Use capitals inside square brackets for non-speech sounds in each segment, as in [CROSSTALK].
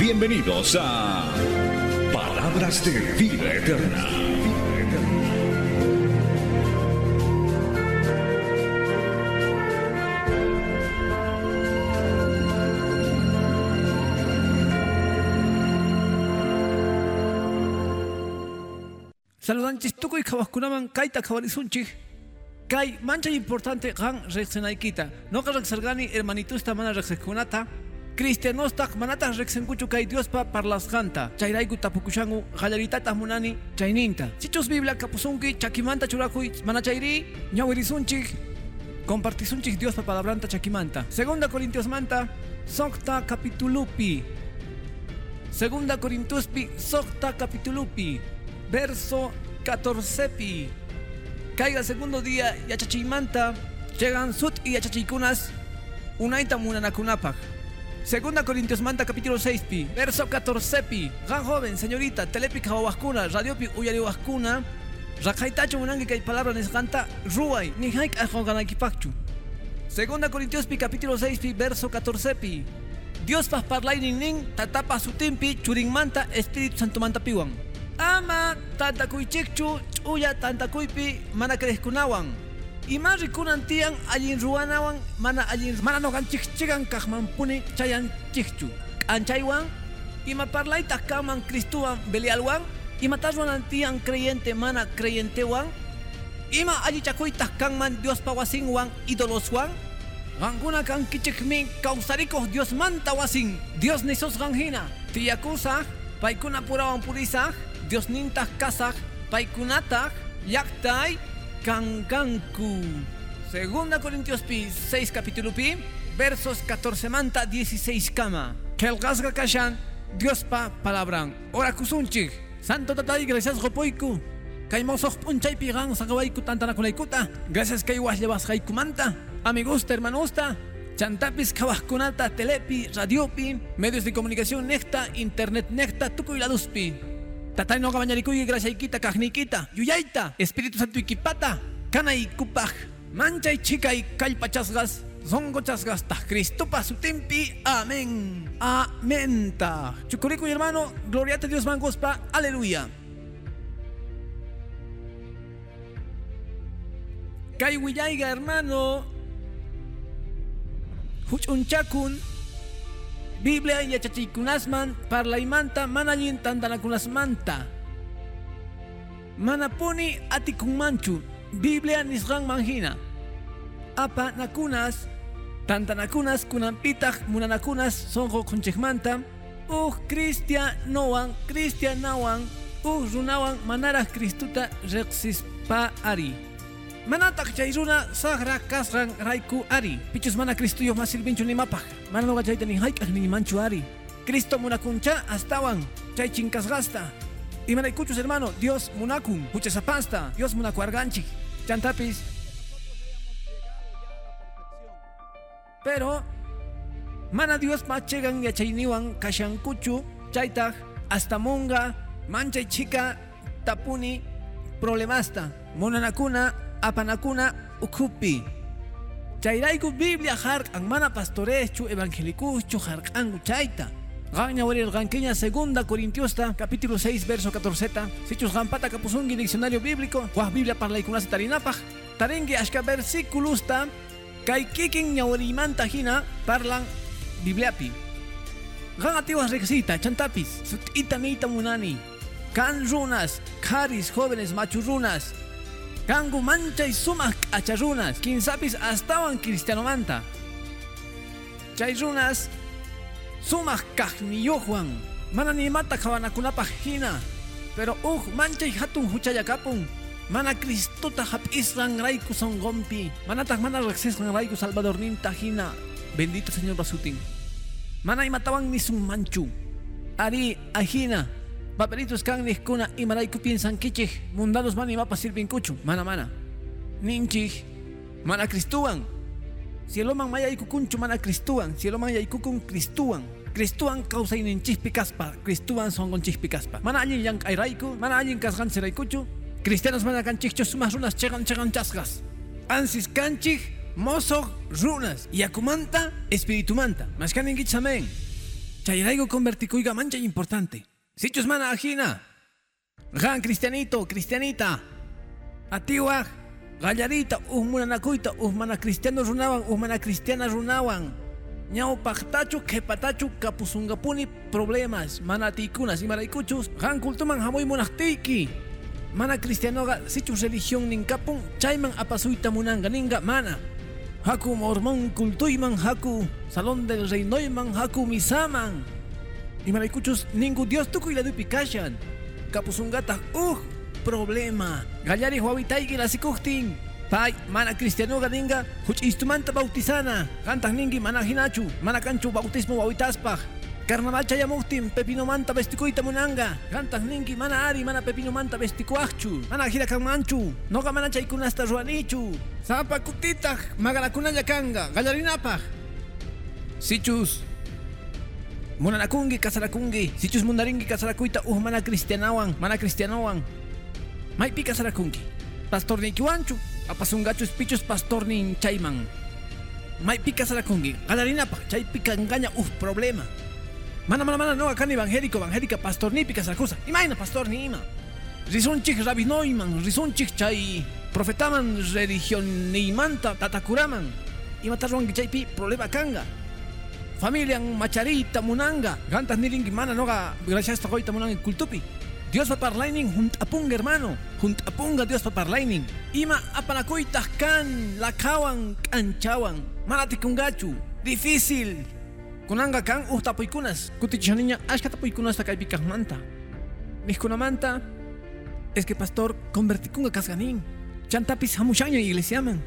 Bienvenidos a Palabras de Vida Eterna. Saludanchis tukuy kawaskunaman kayta kawarisunchik. Kay mancha importante gan reaccionaykita. Noqa reqsargani hermanitusta mana reqsijkunata. Cristianostak manata reqsenkuchu kay Diospa parlasqanta. Chayrayku tapukushangu qallaritata munani chayninta. Sichus Biblia kapusunki chakimanta churakuy mana chayri ñawirisunchik. Compartisunchik Diospa palabranta chakimanta. Segunda Corintios manta sokta capitulupi. Segunda Corintiospi sokta capitulupi. verso 14pi. Caiga segundo día yachachimanta, llegan sut y yachachikunas, unaita munanakunapak. Segunda Corintios manta capítulo 6pi, verso 14pi. Gan joven, señorita, telepi kawaskuna, radiopi uyariwaskuna, rakaitacho munangi kay palabra nesganta, ruay, ni haik ajonganakipakchu. Segunda Corintios pi capítulo 6pi, verso 14pi. Dios pas parlay nin nin, tatapa sutimpi, churingmanta, Espíritu Santo manta piwan. ama tantakuychikchu ch'uya tantakuypi mana creskunawan ima rikunan tiyan allin ruwanawan mana allin mana noqanchikchikan kaqmanpuni chayanchikchu k'anchaywan ima parlaytaq kanman Cristuwan belialwan imatas ruwanan tiyan creyente mana creyentewan ima allichakuytaq kanman Diospa wasinwan idoloswan Qankuna kankichikmi kawsarikuq Diosmanta wasin. Dios nisusqan hina tiyakusaq paykuna purawan purisaq Dios nintas kasaj paikunatag yaktay kankanku. Segunda Corintios pi 6 capítulo pi versos 14 manta 16 kama. Kelgasga kashan Dios pa palabran. Ora kusunchik. Santo tatay gracias gopoiku. Kay mosok punchay pigan sa kawaiku tantanakunaikuta. Gracias kay waslebas kumanta. Amigusta, hermanusta, Chantapis kawaskunata, telepi, radiopi, medios de comunicación necta, internet necta, laduspi. Tatay no kabañarikuy graciaykita kajnikita, yuyaita, Espíritu Santo ikipata, kanay kupaj, manchay chikay kallpachasgas, zongochasgas, ta Cristopa sutimpi, amén, amén ta. Chukurikuy hermano, gloriate Dios mangospa, aleluya. Kay hermano, huchunchakun, Biblia yachachiykunasman parlaymanta mana allin tantanakunasmanta. Manapuni atikunmanchu Biblia nisqan manhina. Apa nakunas tantanakunas kunanpitaq munanakunas sonqo kunchikmanta uj cristianowan cristianawan uj runawan manaraq Cristuta reqsispa ari. Manataq chay runa saqra kasqan rayku ari. Pichus mana Cristuyo mas sirvinchu nimapaq. Mana noqa chayta ni ni manchu ari. Cristo munakuncha astawan chay chinkasqasta. Imanaykuchus hermano, Dios munakun, huchasapasta, Dios munakuarganchik. Chantapis. Pero mana Dios machegan yachayniwan kashankuchu chaytaq hasta munga manchay chika tapuni problemasta. Munanakuna apanakuna ukupi. Chayrayku Biblia hark'an mana pastoreschu evangelikuschu hark'anku chayta. Gaña ganqueña segunda Corintiosta capítulo 6 verso 14 Sichus gampata kapusungi diccionario bíblico. Wah Biblia parlaykunasa tarinapaj. Tarengi ashka versículusta Kay kikin ñawarimanta hina parlan Bibliapi. Gan atiwas rexita chantapis. Sutita meita munani. Kan runas, karis jóvenes machurunas Kangu manchay sumak acharunas Kinsapis astawan cristianomanta Chay runas sumaq kaqniyuqwan mana nimata qhawanakunapaq hina pero uj manchay hatun huchalla kapun mana Cristuta hap'isqanrayku sonqonpi manataq mana riqsisqanrayku Salvadorninta hina bendito Señor basutin Mana imatawan ni manchu. Ari ajina. Papelitos kan kuna y maraiku piensan kichih. Mundanos mani mapa sirvin kuchu. Mana mana. Ninchih. Mana kristuan. Sieloman maya ikukunchu mana kristuan. Sieloman ya ikukun kristuan. Kristuan causa ininchih pikaspa. Kristuan son gonchih pikaspa. Mana allin yang airaiku. Mana allin kasgan seraikuchu. Cristianos mana canchichos sumas runas chegan chasgas. Ansis canchich mozo runas. Yakumanta espíritu manta. Mascanin gichamen. Chayraigo converticuiga mancha importante. Sichus mana ajina. Gan cristianito, cristianita. Atiwa, gallarita, uhmuna nakuita, uhmana cristianos runawan, uhmana cristiana runawan. Ñao pactachu, kepatachu, kapusungapuni problemas, mana tikunas y maraikuchus, gan kultuman hamoy monahtiki. Mana cristianoga, sichus religión ninkapun, chayman apasuita munanga ninga mana. Haku mormón kultuyman haku, salón del reinoyman haku misaman. Y maraikuchus, ningún dios tuku y la dupi kashan. Kapusungata, uh, problema. Gallari huawitaigi la sikuktin. Pai, mana cristiano ganinga, huch instrumenta bautizana. Cantas ningi mana hinachu, mana canchu bautismo bauitaspaj. Carnaval chayamuktin, pepino manta vestikuita munanga. Cantas ningi mana ari, mana pepino manta vestikuachu. Mana gira manchu, noga mana chaykunasta ruanichu. Sapa kutita, magalakunaya kanga, gallarinapaj. Sichus, Munanakungi kasarakungi, sichus mundaringi kasarakuita uh mana cristianawan, mana cristianawan. May pi kasarakungi. Pastor ni kiwanchu, apasungachus pichus pastor ni chayman. May pi kasarakungi, galarina pa, chay pi kangaña uh problema. Mana mana mana no acá evangélico, evangélica pastor ni pi kasarakusa. Imaina pastor ni ima. Rabinoiman, rizunchik chay profetaman religión ni manta tatakuraman. Imatarwangi chay pi problema kanga familia macharita munanga. Gantas niringi mana noga gracias a goita munanga kultupi Dios va parlaining junt apunga hermano. Junt apunga Dios va parlaining ima apanakuitas kan lakawan kanchawan mana tikungachu difícil. Kunanga kan uh tapuikunas kutichaniña ashka tapuikunas takay pikaj manta. Nihkuna manta es que pastor convertikunga kasganin chantapis hamushaña iglesiaman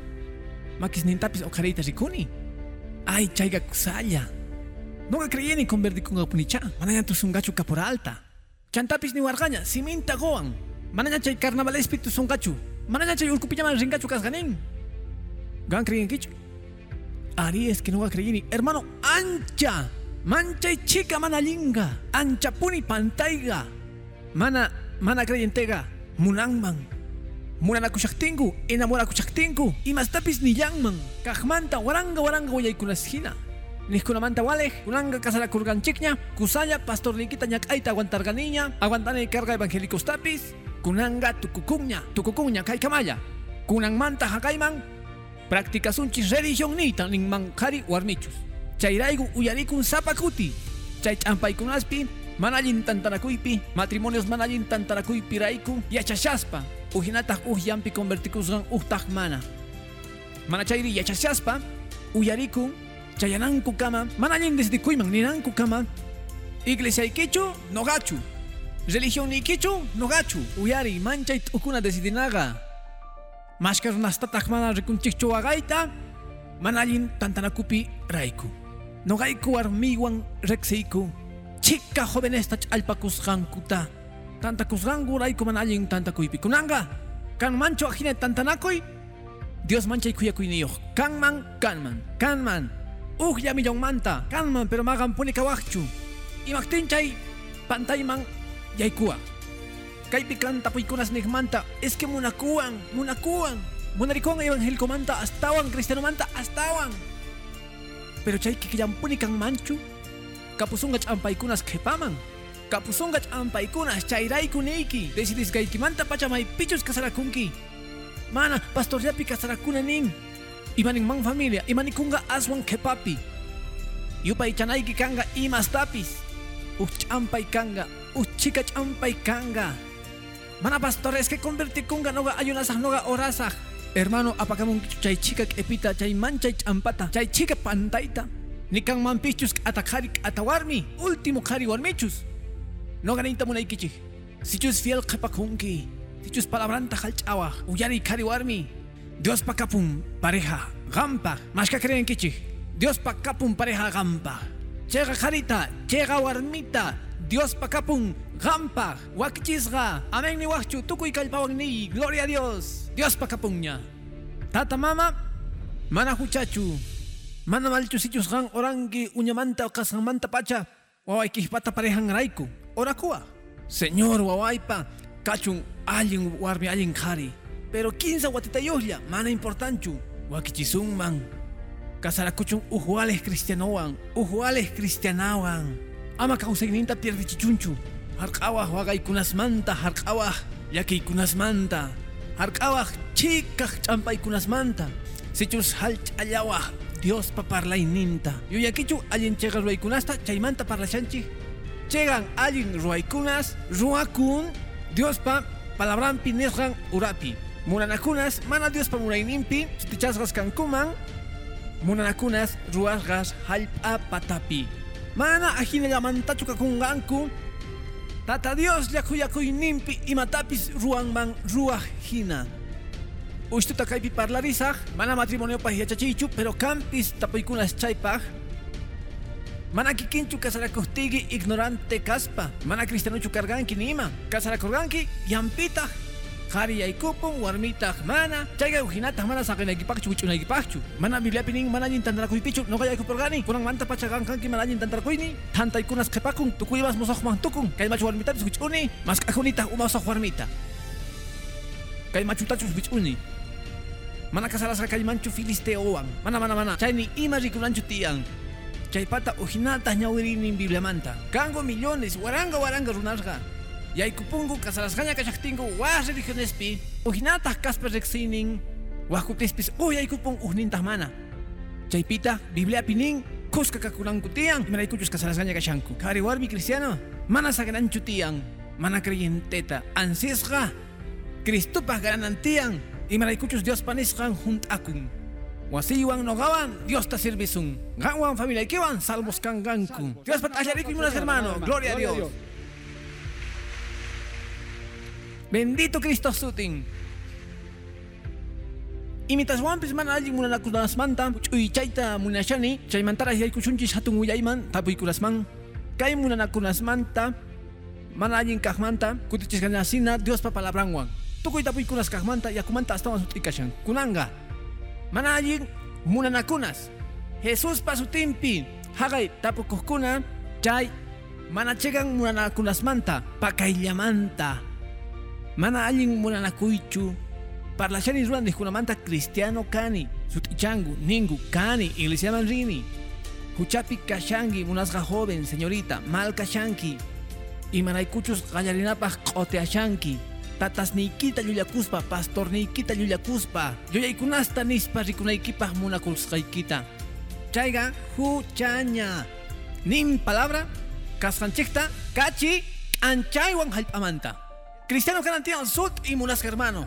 makis nintapis okarita rikuni. Ay chayga kusaya no creí ni convertir con apunicha. Manaya tu sungachu caporalta. Chantapis ni wargaña, siminta goan. Manaya chay carnaval espíritu sungachu. Manaya chay urcupillaman ringachu kasganin. Gan creí en kichu. Ari es que no creí ni. Hermano, ancha. Mancha y chica manalinga. Ancha puni pantaiga. Mana, mana creyentega. Munangman. Munana kushaktingu, enamora kushaktingu. Y más tapis ni yangman. Kajmanta, waranga, waranga, guayaykunashina. Niskunamanta walej, kunanga kasara kurganchikña, kusaya pastor nikita ñak'ayta aguantarganiña, aguantane carga evangélicos tapis, kunanga tukukuña, tukukuña kaykamaya, kunangmanta hakayman, practicasunchis religión nita ninman kari warmichus. Chayraigu uyarikun sapakuti, chay ch'ampaykunaspi, manallin tantanakuypi, matrimonios manallin tantanakuypi raiku, yachashaspa, ujinataq uj yampi convertikusgan ujtaq mana. Mana chayri yachashaspa, uyarikun, chayananku kama, manallin desde kuiman ninanku kama, iglesia ikichu, no gachu, religión ikichu, no gachu, uyari, manchay ukuna desidinaga, mashkar nastatak mana agaita, manallin tantanakupi raiku, no gaiku armiguan rexeiku, chica joven esta alpakusgankuta, tanta kusgangu raiku manallin tanta kuipi, kunanga, kan mancho ajine tantanakoy, Dios mancha y cuya cuinillo, kanman, kanman, kanman, Uj ya millón manta, kanman pero magan puni kawakchu. Imaktin chay pantayman yaykua. Kay pikanta puikunas manta, es que munakuan, munakuan. Munarikon evangélico manta, astawan, cristiano manta, astawan. Pero chay kikillan puni kan manchu. Kapusungach ampaikunas kepaman. Kapusungach ampaikunas chayray kuniki. Decidis gaykimanta pachamay pichus kasarakunki. Mana, pastor yapi kasarakuna nin. Imaning mang familia, imanikunga aswan kepapi. Yupay chanayki kanga imas tapis. Uchampay kanga, uchika champay kanga. Mana pastores que convertir kunga noga ayunasaj noga orasaj. Hermano, apakamun chay chica epita, chay manchay champata, chay chica pantaita. Ni kang mampichus atakari atawarmi, último kari warmichus. No ganita munaikichi. Si chus fiel kepakunki, si chus palabranta halchawa, uyari kari warmi. Dios pa kapun pareja, gampa, que creen kichi. Dios pa kapun pareja gampa. chega jarita, chega warmita, Dios pakapun, gampa, wakchisga, amén ni wachu, tukuy kalpawang ni, gloria a Dios, Dios pakapunya. Tata mama, mana huchachu, mana malchu sichus gan orangi uñamanta manta pacha, waway kihpata parehang raiku, orakua. Señor wawaipa, kachun alin warmi alin kari, pero 15 watitayohlla, mana importanchu, man. Kasarakuchun ujuales cristianowan, ujuales cristianawan. Ama kawsayninta pierde chichunchu. Harqawaj waqaykunasmanta, harqawaj llakiykunasmanta, harqawaj chikaj ch'ampaykunasmanta. Sichus halch'allawaj Dios pa parlayninta. Yuyakichu allin chega ruaykunasta chaymanta parlashanchik. Chegan allin ruaykunas, ruakun, Dios pa palabrampi nisqan urapi. Muranakunas, mana Dios pa murayninpi, sutichasqas kankuman, munanakunas ruasqas halp'a patapi. Mana ahinallamantachu kakunganku, Tata Dios nimpi imatapis ruanman ruah hina. Ushtuta kaypi parlarisaq, mana matrimonio pa yachachichu, pero campis tapuykunas chaypaq. Mana kikinchu kasarakuhtigi ignorante kaspa, mana cristianuchu karganki nima, kasarakurganki yampita qhari yaykupun warmitaq mana chayqa uhinataq mana saqinaykipaqchu wich'unaykipaqchu mana bibliapi nin mana allin tantarakuypichu noqa yaykupurqani kunanmanta pacha qanqanki mana allin tantarakuyni tantaykunas qhipakun tukuymas musaqman tukun kaymachu warmitapis wich'uni masq'akunitaq umasaq warmita kaymachutachus wich'uni mana kasalasqa kaymanchu filisteowan mana mana mana. Chayni ima rikunanchu tiyan chaypata uhinata ñawirinin bibliamanta kango millones waranga waranga runasqa Yaykupungu kasarasqaña kachaqtinku was religionespi uhinataq kaspa riqsinin wajkupispis uyaykupun uhnintaq mana chaypita bibliapi nin kusqa kakunanku tiyan imaraykuchus kasarasqaña kashanku kari warmi cristiano mana sagranchu tiyan mana creyenteta ansisqa Cristupaq garanan tiyan imaraykuchus Dios panisqan junt'akun wasiywan noqawan Dios ta servisun qanwan familiaykiwan salvos kanganku Dios pat'allarikun munas hermano. Gloria a Dios Bendito Cristo sutin. Imitas wampis man. Allin munanakunasmanta ch'uy chayta munashani chaymantara yaykuchunchis hatun willayman tapuykurasman kay munanakunasmanta mana allin kaqmanta kutichisqanasina Diospa palabranwan tukuy tapuykunas kaqmanta yakumanta astawan sutikashan kunanga. Mana allin munanakunas Jesuspa sutinpi haqay tapukuqkuna chay mana chegan munanakunasmanta pakayllamanta mana allin munanakuychu parlashani ruran manta cristiano kani sutichangu ningu kani iglesiaman rini huchapi kashangi munasqa joven señorita mal kashanki imanaykuchus qallarinapaq q'oteashanki tatasniykita llullakuspa pastorniykita llullakuspa llullaykunasta nispa rikunaykipaq munakusqaykita chayqa huchaña nin palabra kasqanchikta kachi anchaywan hallp'amanta Cristiano kanantiyan sut y munas hermano.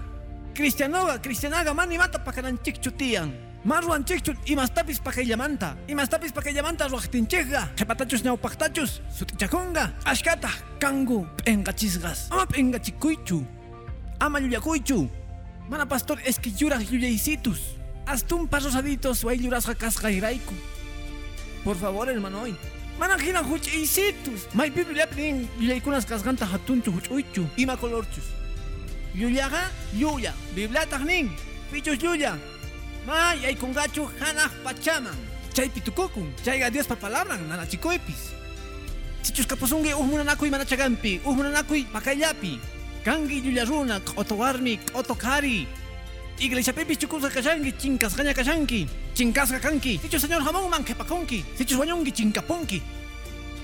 Cristianoga, cristianaga mani mata pa kananchikchu tiyan. Marruan chikchut y mastapis pa llamanta. Y mastapis pa llamanta ruachtinchega. Chapatachus neopactachus. Sutichakonga. Ashkata. Kangu. Pengachisgas. Ama pengachikuichu. Ama yuyakuichu. Mana pastor es que yuras yuyaisitus. Hasta un paso saditos o yuras casca iraiku. Por favor, hermano hoy. Manajina huch'iysitus. May pipillapi yuyaykunas kasqanta hatunchu huch'uychu. Ima colorchus. Yuyaqa yuya. Biblataq nin. Pichus yuya. May yaykunqachu hanaq pachaman. Chaypi tukukun. Chayqa Dios pa palabran nanachikuypis. Chichus kapusunki uj munanakuy manachagampi. Uj munanakuy pakayllapi. Kangi yuya runa, q'oto warmi, Iglesiapipis chukusqa kashanki, chinkasqaña kashanki. Chinkasqa kanki. Sichus señor jamonman qhipakunki. Sichus wañunki chinkapunki.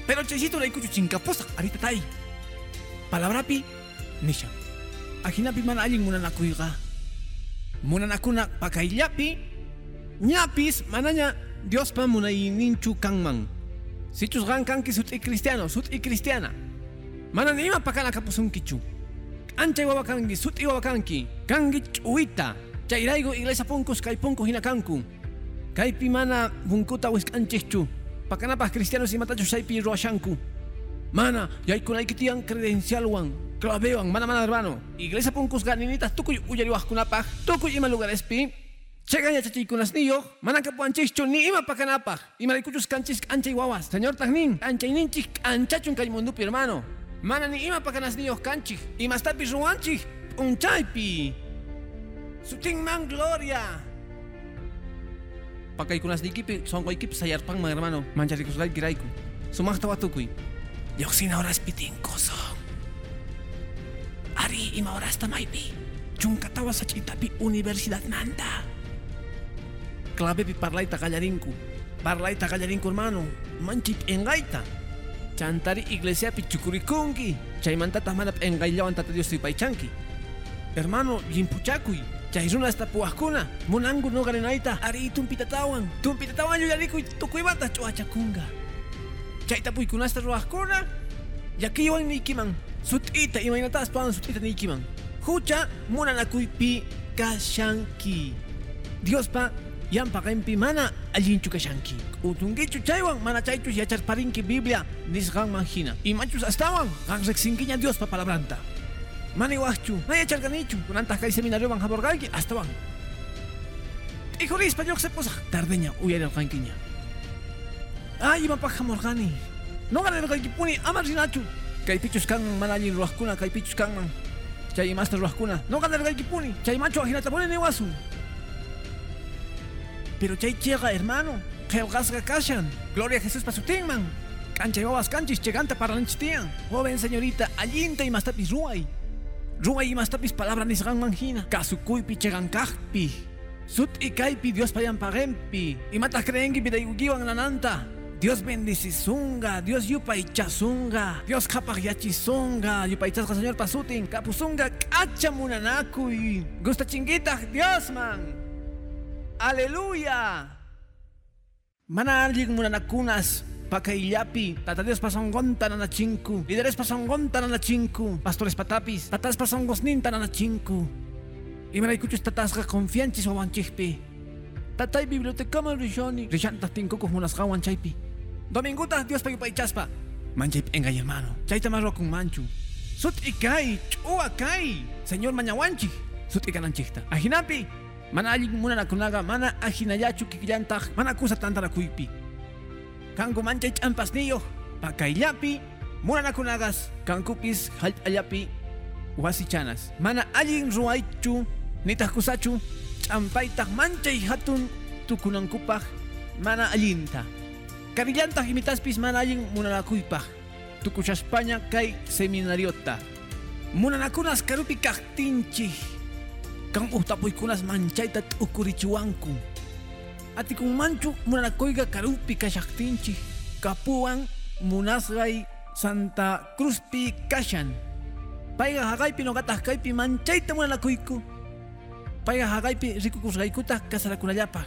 Pero chaycito raykuchu chinkapusaq aritatay. Palabrapi nisha. Ajinapi mana allin munanakuyqa. Munanakuna pakayllapi ñapis manaña Diospa munayninchu kanman. Sichus gan kanki sut'i cristiano, sut'i cristiana. Mana nima pakana kapusunkichu. Ancha wawa kanki, sut'i wawa kanki. Ch'uwita. Chayraygo iglesia punkus kay punku hina kanku. Kaypi mana bunkuta wiskanchikchu. Pakanapas cristianos imatachus chaypi ruashanku. Mana, yaykunayki tiyan credencialwan, clavewan, mana mana hermano. Iglesia punkus ganinitas tukuy uyariwajkunapaj, tukuy ima lugarespi. Chegan yachachikunas niyo, manaka puanchichu ni ima pakanapaj. Y marikuchus kanchis ancha guaguas. Señor Tagnin, ancha ninchis anchachun kay mundupi hermano. Mana ni ima pakanas niyo kanchis. Y más tapi ruanchis un chaipi. Suting man gloria. Pakaykunas nikipi, son koykipi sayarpan man hermano. Mancharikus gay giraiku. Sumachta watukuy. Yoxina horas pitinkoso. Ari ima horas tamaypi. Chunkatawa sachitapi universidad manda. Clave pi parlaita callarinku. Parlaita callarinku hermano. Manchit engaita. Chantari iglesia pi chukurikunki. Chaymantata manap engaillawan tata Dios paichanki. Hermano, yimpuchakuy. Chayruna hasta puaskuna. Monangu no garenaita. Ari tumpitatawan. Tumpitatawan yuyarikuy tukuybata chuachakunga. Chayta puykunasta ruaskuna. Yakiwan nikiman. Sutita imaynatas pawan sutita nikiman. Hucha munanakuypi kashanki. Dios pa yampa kempi mana allinchu kashanki. Utungichu chaywan mana chaychus yacharparinki Biblia nisgan manjina. Y machus astawan gan rexinkiña Dios pa palabranta. Mani wahchu, na yacharganichu. Kunantas kay seminario van jaborgalki astawan. Hijolis pa se posa. Tardeña uyaralkankiña. Ay, ima pa jamorgani. No ganar puni ama rinachu. Kay pichus kan mana allin ruaskuna, kay pichus kan man. Chay master ruaskuna. No ganar puni. Chay macho ajinata pone ni wasu. Pero chay llega, hermano. Helgasga kashan. Gloria a Jesús para su man. Cancha y babas canchis, cheganta para lanchitian. Joven señorita, allinta y mastapis ruay. Ruay y mastapis palabra nisgan manjina. Kasukuypi chegan kahpi. Sut y kaipi Dios payan pagempi. Y matas creengi bidayugiwan nananta. Dios bendicizunga, Dios yupaychazunga, Dios kapagyachisunga, yupaychazga señor pasutin, kapusunga, kachamunanakuy. Gusta chinguita, Dios man. Aleluya. Mana alguien munanakunas, pakaillapi, tata Dios pasongonta nanachinku, líderes pasongonta nanachinku, pastores patapis, tatas pasongosninta nanachinku. Y maraykuchus tatasga confianchis wawanchikpi. Tatay biblioteca man rishoni, rishantas tinkukuk munasgawan chaypi. Dominguta Dios payupaychaspa. Manchayp engay hermano, chayta marro con manchu. Sut ikay, chua kay, señor mañawanchi. Sut ikananchikta. Ajinapi, mana allin munanakunaga, mana ajinayachu kikillantaj, mana kusa tantarakuypi. Kanku manchay champasniyo, pakayllapi, munanakunagas, kankupis allapi, wasichanas. Mana allin ruaychu, nitah kusachu, champaytaj manchay hatun tukunankupaj, mana allinta. Karillantaq imitaspis mana allin munanakuypaq. Tukushaspaña kay seminariota. Munanakunas karupi kaqtinchik. Kan uhtapuykunas manchayta t'ukurichiwanku. Atikun manchu munanakuyqa karupi kashaqtinchik. Kapuwan munasqay Santa Cruzpi kashan. Payqa haqaypi noqataq kaypi manchayta munanakuyku. Payqa haqaypi rikukusqaykutaq kasarakunallapaq.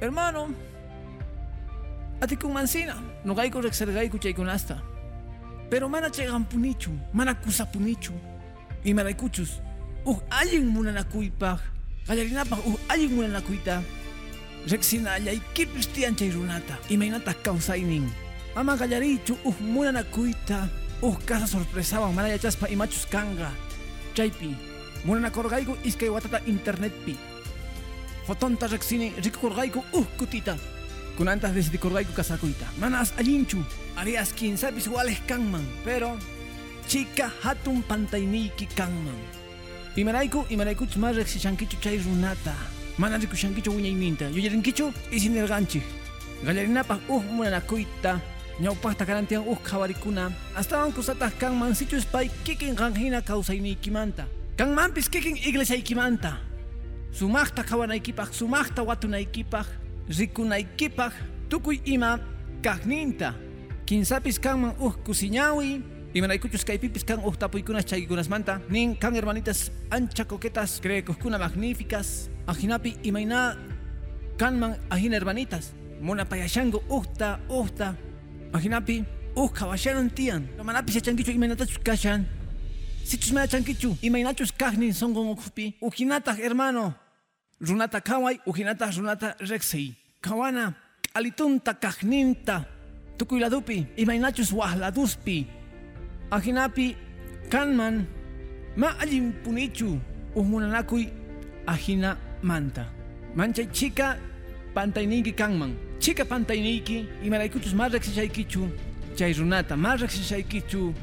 Hermano, Ati kung mansina, no gay ko reksargay ko chay kunasta. Pero mana chegan punichu, mana kusa punichu. Uh aling muna na kuipag. Kayarinapag, uh aling muna na kuita. Reksina ayay kipistian chay runata. Y may nata kausayning. Ama kayarichu, uh muna na kuita. Uh kasa sorpresawan, mana yachas pa imachus kanga. Chaypi, muna na korgayko iskay watata internet pi. Fotonta reksini, rikorgayko uh kutita. kunantas desde Corgaico Casacuita. Manas allinchu, arias quien sabes iguales kanman, pero chica hatun pantainiki kanman. Y maraiku más rexichankichu chay runata. Mana rikushankichu wiñayninta. Yo yarinkichu y sin el ganchi. Galarinapa uh munanakuita. Ñaupasta karantian uh kawarikuna. Hasta van kusatas kanman sichu spy kikin ganjina kausainiikimanta. Kanmanpis kikin iglesia ikimanta. Sumachta kawanaykipaj, sumachta watunaykipaj. rikunaykipaj tukuy ima kaqninta kinsapis kanman uj kusiñawi imanaykuchus kaypipis kan uj tapuykunas chaykunasmanta nin kan hermanitas ancha coquetas creekuskuna magníficas. Ajinapi imayna kanman ajina hermanitas. Munapayashanku ujta ujta ajinapi uj kawashanan tiyan manapis yachankichu imaynatachus kashan. Sichus mayachankichu imaynachus kaqnin sonqon ukhupi ujinataj hermano. Runata kaway ujinata runata rexei kawana alitunta kajninta. Tukuyladupi imaynachus wahladuspi ajinapi kanman ma allin punichu ujmunanakuy ajina manta Manchay chica pantayniki kanman. Chica pantayniki imaraykuchus más reqsishaykichu chay runata, más reqsishaykichu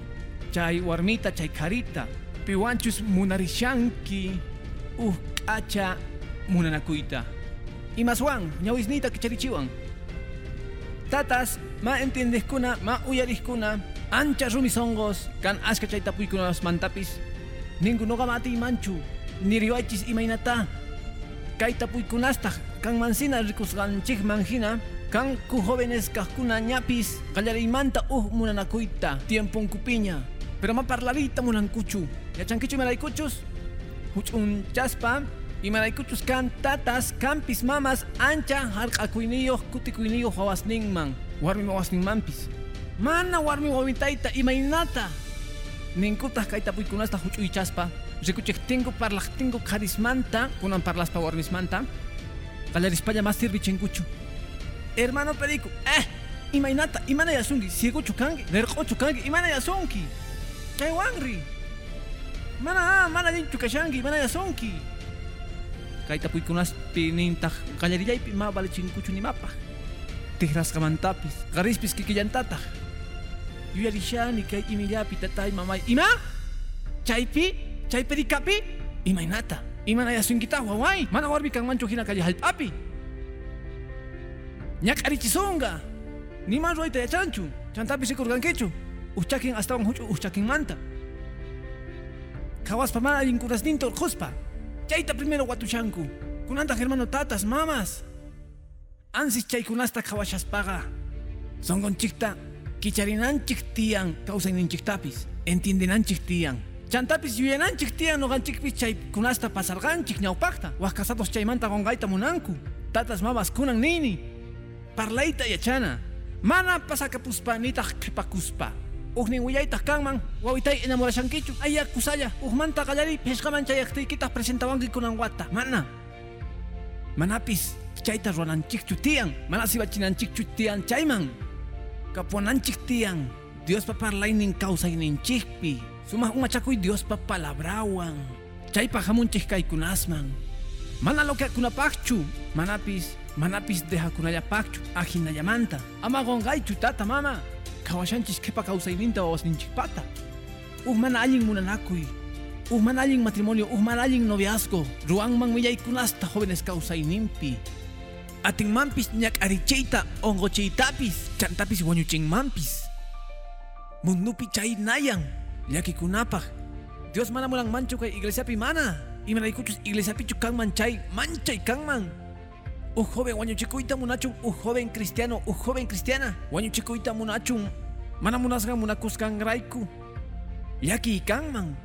chay warmita, chay karita. Piwanchus munarishanki uh k'acha munanakuyta. Imaswan ñawisnita kicharichiwan. Tatas, ma entiendeskuna, ma uyariskuna, ancha rumisongos, kan aska chay tapuykunas mantapis, ningunoga mati manchu, niriwachis imaynata, kay tapuykunasta, kan mansina rikusganchik manjina, kan ku jóvenes kahkuna ñapis, qallarimanta uh munanakuyta, tiempon kupiña, pero ma parlarita munankuchu, yachankichu melaykuchus, huch'un chaspa, imaraykuchus kan tatas kampis mamas ancha harq'akuyniyoq kutikuyniyoq wawasninman warmi wawasninmanpis mana warmi wawintayta imaynata ninkutaq kay tapuykunasta huch'uychaspa rikuchiktingu parlaqtingu qharismanta kunan parlaspa warmismanta. Qallarispalla mas sirvichinkuchu hermano perico eh imaynata imana yasunki. Siguchu kanki lerq'uchu kanki imana yasunki. Kay wanri mana mana linchu kashanki mana yasunki. Kay tapuykunaspi nintaq qallarillaypi ma valichinkuchu nimapaq tigrasqamantapis qarispis kikillantataq yuyarishani kay imillapi tatay mamay ima chaypi chaypi rikapi imaynata imana yasunkitaq waway mana warmi kanmanchu hina kay hallp'api ñak'arichisunqa niman ruwayta yachanchu chantapis rikurqankichu uchchakin astawan huch'u uchchakinmanta khawaspa mana allin kurasninta urquspa chayta primero watushanku kunanta hermano tatas mamas ansis chaykunasta khawashaspaqa songonchikta kicharinanchik tiyan kawsayninchiktapis entiendenanchik tiyan. Chantapis yuyananchik tiyan noqanchikpis chaykunasta pasarqanchik ñawpaqta waqkasatos chaymanta qonqayta munanku. Tatas mamas kunan nini. Parlayta yachana mana pasakapuspa nitaq qhipakuspa Uhnin willaytaq kanman wawitay enamorashankichu aya kusalla uhmanta qallari phishqaman chayaqtiykitaq presentawanki kunan wata. Mana manapis chayta ruwananchikchu tiyan. Mana sibachinanchikchu tiyan chayman kapuananchik tiyan Diospa parlaynin kawsayninchikpi sumaq umachakuy Diospa palabrawan chaypa hamunchik kaykunasman mana lokeakunapaqchu manapis manapis dejakunallapaqchu ajinallamanta ama qonqaychu tata mama. Kawashanchis kepa kawsayninta wawasninchikpata uh mana allin munanakuy. Uh mana allin matrimonio uh mana allin noviazgo. Ruanman millaykunasta jóvenes kawsayninpi atinmanpis ñak'arichiyta onqochiytapis chantapis wañuchinmanpis. Mundupi chay nayan llakikunapaq Dios mana mulanmanchu kay iglesiapi mana imanaykuchus iglesiapichu kanman chay manchay kanman. Un joven wañuchikuyta munachun un joven cristiano un joven cristiana wañuchikuyta munachun. Mana munasqan munakusqanrayku llaki kanman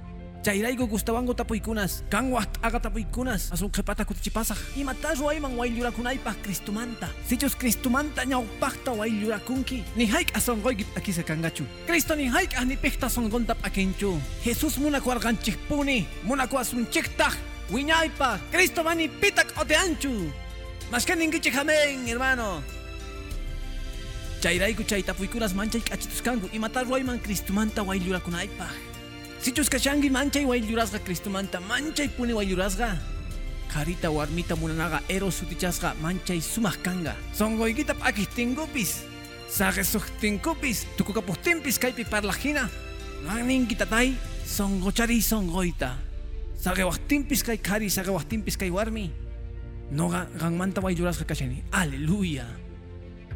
chayrayku gustawanku tapuykunas kan waqt'aqa tapuykunas asun qhipata kutichipasaq imata ruwayman wayllurakunaypaq Cristumanta. Sichus Cristumanta ñawpaqta wayllurakunki ni hayk'a sonqoykip akisa kangachu Cristo ni hayk'aq nipikta sonqonta p'akinchu Jesus munakuwarqanchikpuni munakuwasunchiktaq wiñaypaq Cristo mani pita k'oteanchu Mas que ninguichik amén, hermano. Chayrayku chay tapuykunas manchay k'achituskanku imata ruwayman Cristumanta wayllurakunaypaq. Sichus kashanki manchay wayllurasqa Cristumanta manchay puni wayllurasqa. Karita warmita munanaqa eros sutichasqa manchay sumaq kanga. Sonqoykita p'akiptinkupis. Saqesuqtinkupis tukukapuqtinpis kaypi parlajina. Ranninki tatay sonqochari sonqoyta. Saqewaqtinpis kay kari saqewaqtinpis kay warmi. Noga ganmanta wayllurasqa kashani. Aleluya.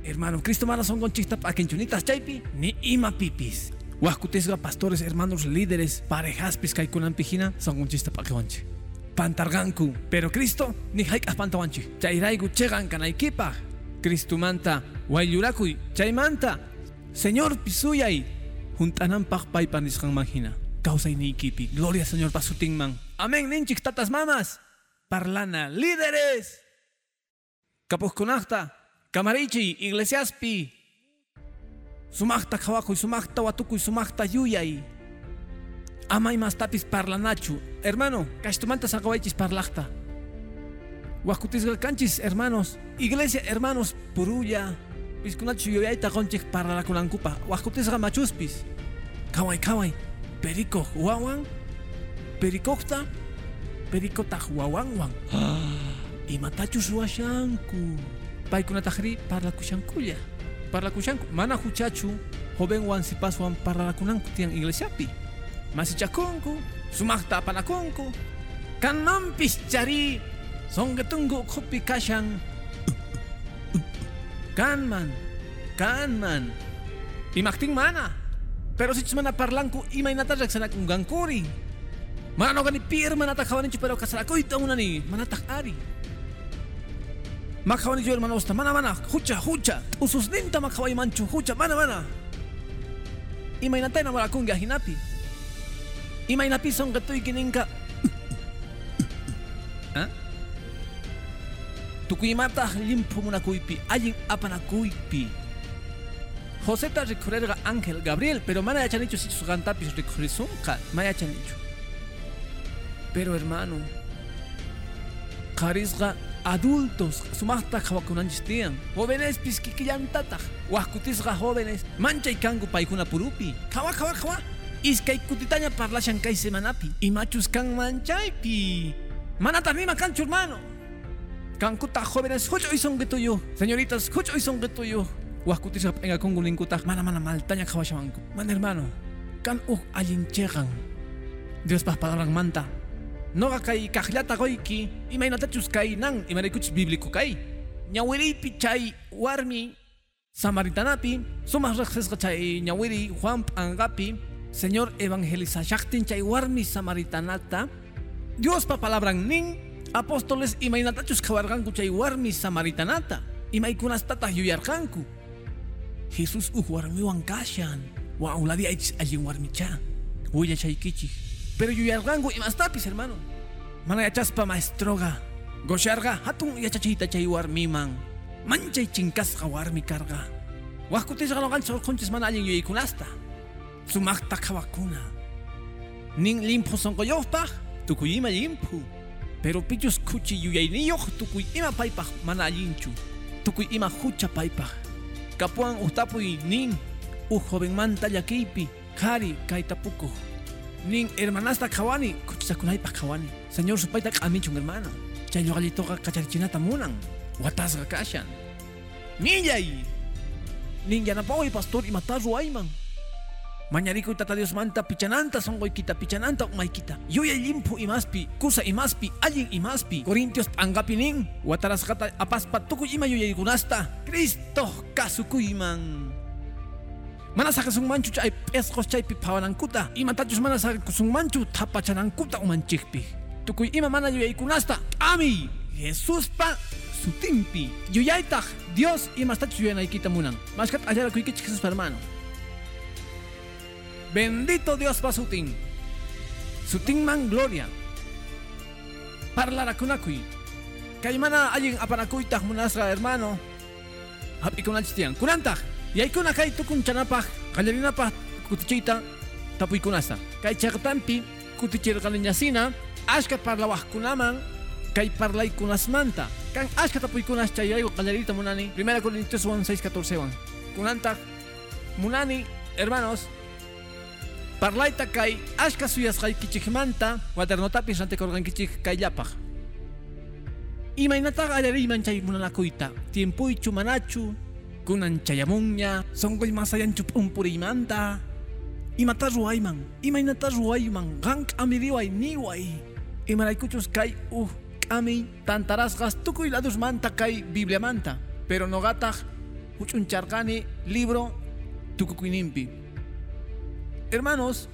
Hermano, Cristo mana son conchista pa chaypi ni ima pipis. Huascutisga pastores, hermanos, líderes, parejaspis kunan pijina son conchista pa kewanchi. Pantarganku, pero Cristo ni haik pantawanchi. Chayraigu chegan kanaikipa. Cristo manta, wayllurakuy, chaymanta. Señor pisuyay, juntanampak paipaniskan manjina. Causa ni ikipi. Gloria Señor pasutingman. Amén, ninchik tatas mamas. Parlana, líderes. Kapuskunakta, Kamarichi, Iglesiaspi. Sumakta kawakuy, sumakta watukuy, sumakta yuyay. Amay mas tapis parlanachu. Hermano, kastumanta sagawaichis parlakta. Wakutisgal canchis, hermanos. Iglesia, hermanos, purulla. Piskunachu yuyayta konchik parlakunankupa. Wakutisga machuspis. Kawai, kawai. Perico, wawan. Pericocta. Pericota, wawanwan. imatachus [GASPS] ruwashanku paykunatajri parlakushankulla parlakushanku mana huchachu jovenwan sipaswan parlakunanku tiyan iglesiapi masichakunku sumaqta apanakunku kanmanpis chari sonqetunku ukhupi kashan kanman kanman imaqtin mana pero sichus mana parlanku imaynata riqsanakunqankuri mana noqani pi hermanata qhawaninchu pero kasarakuyta munani manataq ari Makawani yo hermano sta mana mana. Hucha hucha ususninta makawai manchu. Hucha mana mana. Imaynatay namarakunga hinapi imaynapi son gatoy kininka [COUGHS] ¿Ah? tukuymata limpu munakuypi allin apanakuypi Joseta rikurerga Ángel Gabriel. Pero mana yachanichu sichus gantapis rikurisunqa ma yachanichu pero hermano qarisqa adultos sumaqta qhawakunanchis tiyan jóvenes piskikillantataq wajkutisqa jóvenes manchay kanku paykuna purupi. Qhawa qhawa qhawa iskay kutitaña parlashan kay semanapi imachus kan manchaypi. Manataq nima kanchu hermano. Kankuta jóvenes huch'uy sonqituyu señoritas huch'uy sonqituyu wajkutisqa p'engakunku ninkutaq mana mana maltaña qhawashawanku mana hermano kan uj allincheqan Diospaq palabranmanta Noqa kay kaqllata qoyki imaynatachus kay nan imaraykuchus bíblico kay ñawiriypi chay warmi samaritanapi sumaq riqsisqa chay ñawiri Juan p'anqapi señor evangelizashaqtin chay warmi samaritanata. Diospa palabran nin apóstoles imaynatachus qhawarqanku chay warmi samaritanata imaykunastataq yuyarqanku. Jesus uj warmiwan kashan wa'uladi aychis allin warmicha willachaykichik pero yuyarqanku imastapis hermano. Mana yachaspa maestroga. Gosharqa hatun yachachiyta chay warmiman manchay chinkasqa warmi karqa wajkutisqa noqanchis urqunchis mana allin yuyaykunasta sumaqta qhawakuna nin limpu sonqoyoqpaq tukuy ima limpu. Pero pichus kuchi yuyayniyuq tukuy ima paypaq mana allinchu tukuy ima hucha paypaq kapuan ujtapuy nin. Uj jovenmanta llakiypi qhari kaytapukuq nin hermanasta qhawani kuchisakunaypaq qhawani señor supayta q'aminchun hermano. Chay ñuqallitoqa qacharichinata munan. Watasqa kashan. Nillay nin yanapaway pastor imata ruwayman Dios manta pichananta sonqoykita pichananta umaykita yuyay limpu imaspi kusa imaspi allin imaspi. Corintios p'anqapi nin. Watarasqata apaspa tukuy ima yuyaykunasta Cristo kasukuyman mana saqasunmanchu chay p'esqos chaypi phawanankuta imatachus mana saqasunmanchu thapachanankuta umanchikpi. Tukuy ima mana yuyaykunasta k'amiy Jesuspa sutinpi yuyaytaq Dios imastachus yuyanaykita munan. Mashkat allarakuykichik Jesuspa hermano. Bendito Dios pa sutin. Sutinman gloria. Parlarakunakuy. Kay mana allin apanakuytaq munasqa hermano. Hap'ikunanchis tiyan. Kunantaq yaykuna kay tukun chanapaq qallarinapaq kutichiyta tapuykunasta kay chaqtanpi kutichirqaniñasina ashka parlawaqkunaman kay parlaykunasmanta kan ashka tapuykunas chayrayku qallariyta munani. Primera Corintios 1 6 14 wan kunantaq munani hermanos. Parlayta kay ashka suyasqaykichikmanta waternotapis rantikurqankichik kayllapaq imaynataqa allariyman chay munanakuyta tiempuychu manachu kunan chayamunña sonqoy masayanchu p'unpuriymanta imata ruwayman imaynata ruwayman qan k'ami riway niway imaraykuchus kay uj k'amiy tantarasqas tukuy ladusmanta kay bibliamanta pero noqataq huch'uncharqani libro tukukuyninpi hermanos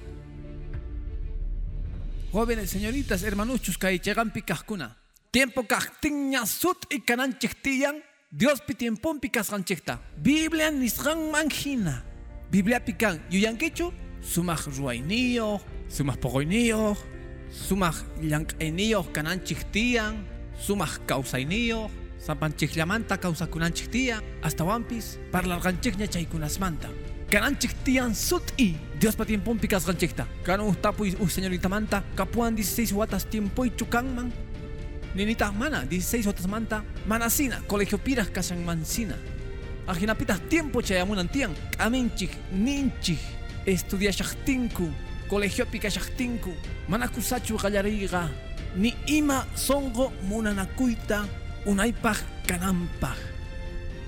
jóvenes señoritas hermanuchus kay cheqanpi kaqkuna tiempo kaqtinña sut y kananchik Diospi tiempompi kasqanchikta Biblia nisqanman hina Bibliapi kan yuyankichu sumaq ruwayniyuq sumaq poqoyniyuq sumaq llank'ayniyuq kananchik tiyan sumaq kawsayniyuq sampanchikllamanta kawsakunanchik tiyan astawanpis parlarqanchikña chaykunasmanta kananchik tiyan sut'i Diospa tiempompi kasqanchikta kan uj tapuy uj señoritamanta kapuan 16 watas tiempoychu kanman ninitaq mana 16 watasmanta mana sina colegio piras kashanman sina ajinapitas tiempo chayamunan tiyan k'aminchik ninchik estudiashaqtinku colegiopi kashaqtinku mana kusachu qallariqa ni ima songo munanakuita unaypaq kananpaq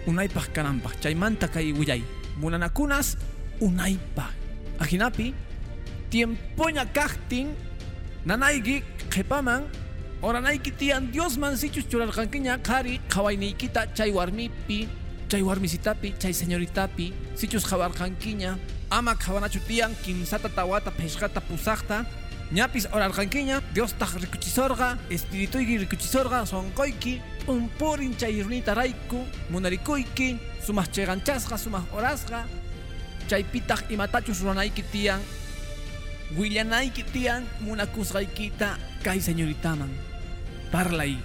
unaypaq kananpaq chaymanta kay willay. Munanakunas unaypaq ajinapi tiempoña kaqtin nanayki qhipaman oranayki tiyan diosman sichus churarqankiña qhari qhawayniykita chay warmipi chay warmisitapi chay señoritapi sichus qhawarqankiña ama qhawanachu tiyan kimsata tawata phishqata pusaqta ñapis orarqankiña Dios taq rikuchisorqa espirituyki rikuchisorqa sonqoyki p'umpurin chay runita rayku munarikuyki sumaq chayqanchasqa sumaq orasqa chaypitaq imatachus ruranayki tiyan willanayki tiyan señoritaman parlay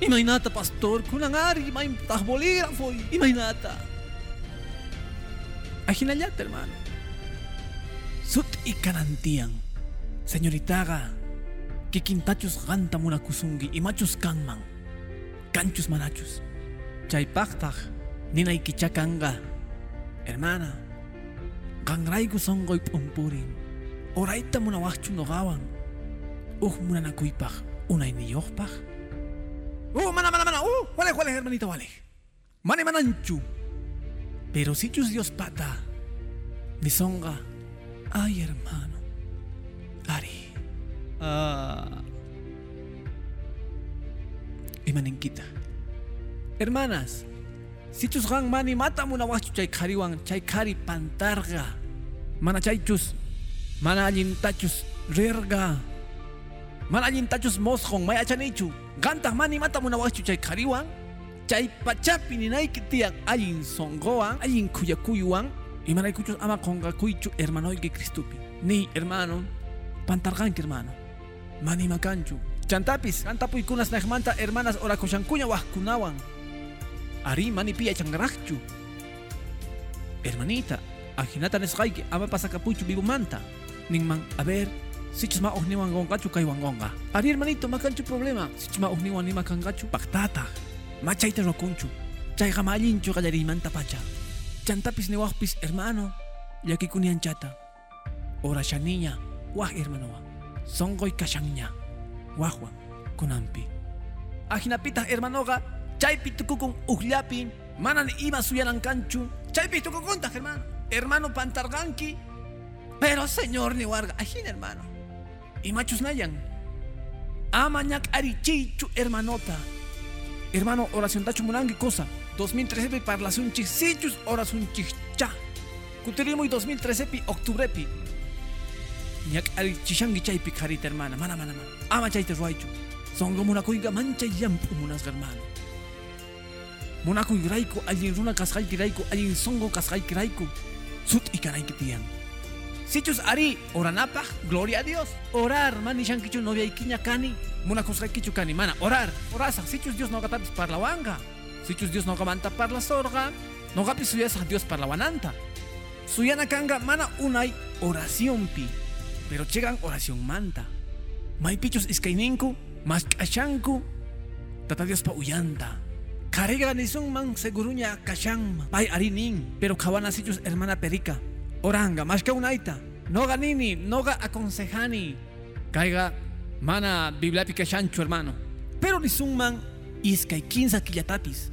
imaynata pastor kunangari imaymtaq bolígrafo ajinallata hermano. Sut ikanantiyan señoritaga kikintachus qanta munakusunki imachus kanman kanchus manachus chaypaqtaq ninaykicha kanqa hermana qanrayku sonqoy p'umpurin. Orayta munawaqchu noqawan uj munanakuypaq unayniyuqpaq uh mana mana mana uh wale wale hermanita wale mani mananchu. Pero si chus Dios pata ni songa ay hermano. Ari. Ah. Imaninkita hermanas si chus gang mani mata munawaqchu chay khariwan chay khari pantarga. Mana chaychus mana allintachus rirga mana allintachus mosqon may achanichu qantaq mata munawaqchu chay khariwan chay pachapi ninayki tiyan allin sonqowan allin khuyakuywan imanaykuchus ama qonqakuychu hermanoyki Cristupi. Ni hermano pantarqanki hermano. Mani makanchu. Chantapis qantapuykunas naqmanta hermanas orakushankuña waqkunawan ari mani piya changraqchu hermanita ajinata nisqayki ama pasakapuychu vivumanta. Ninman a ver sichus ma ujniwan qonqachu kaywan qonqa ari hermanito makanchu problema. Sichus ma ujniwan nima kanqachu paqtata ma chayta rukunchu chayqa ma allinchu qallariymanta pacha. Chantapis niwaqpis hermano. Llakikunianchata orashaniña waq hermanowan sonqoy kashanña waqwan kunanpi ajinapitaq hermanoqa chaypi tukukun uqllapi manan ima suyanankanchu chaypi tukukuntaq hermano. Hermano pantarqanki pero señor ni warga ajina hermano imachus nayan ama ñak arichichu hermanota. Hermano oración tachu munangi cosa. 2013 pi parlación chisichus oración chicha kutirimo y 2013 pi octubre pi ñak arichishangi chaypi karita hermana. Mana mana mana. Ama chayte ruaychu songo munakuyga mancha yampu munasqa hermano. Munakuyrayku allin runa kasqaykirayku allin songo kasqaykirayku sut ikarayki tiyan Sichus ari oranapaq, gloria a Dios. Orar, mani shankichu noviaykiña kani, munakusqaykichu kani, mana orar. Orasaq, sichus Dios noqatapis parlawanga. Sichus Dios noqamanta parlasorqa, noqapis suyasaq Dios parlawananta. Suyana kanga mana unay oraciónpi, pero chegan oración manta. Maypichus iskayninku, mas k'ashanku, tata Dios pa uyanta. Karega nisunman seguruña kashanman. Pay ari nin, pero kawana sichus hermana perica. Oranga, más que unaita. Noga nini, noga aconsejani. Caiga, mana bibliápica chancho, hermano. Pero ni summan iskay quinza quillatapis.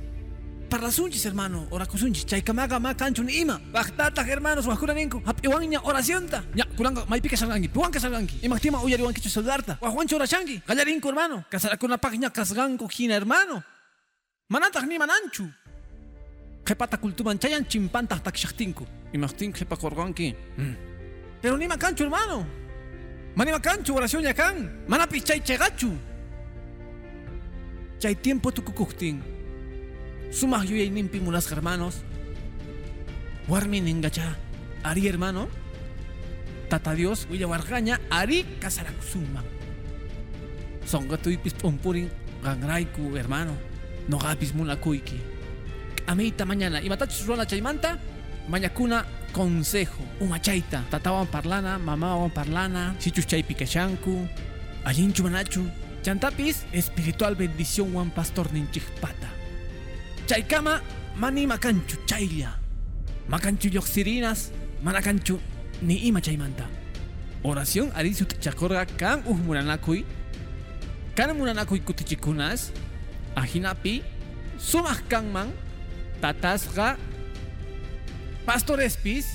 Para sunchis, hermano, orakusunchis, chaykamaga ma cancho ni ima. Bachtata, hermanos, wajkura ninku, hapiwanya oración ta. Ya, kuranga, maipica salgangi, puanka salgangi. Imaktima uyariwan kichu saludarta. Wajuancho orachangi, gallarinku, hermano. Kasarakuna pagña kasganku hina, hermano. Manatag ni mananchu. Qepata kultuman chayan chimpantaq takshaqtinku. Imaqtin qepa korqanki. Pero ni makanchu hermano. Mani makanchu oración yakan. Manapis chay chegachu. Chay tiempo tukukuktin. Sumaq yuyayninpi munasqa hermanos. Warmi ningacha. Ari hermano. Tata Dios willa wargaña ari kasarakusuman. Songa tuypis pumpurin gangraiku hermano. No gapis munakuyki. Amita mañana. Y matachus ruana chaymanta. Mañakuna consejo. Umachaita. Tatawan parlana, mamawan parlana. Sichus chay pikashanku. Allinchu manachu. Chantapis espiritual bendición wan pastor ninchikpata. Chaykama mani makanchu chaylla. Makanchu yoxirinas. Manakanchu ni ima chaymanta. oración ari sutichakorga kan uh muranakuy kan muranakuy kutichikunas ajinapi sumaq kanman tatasqa pastorespis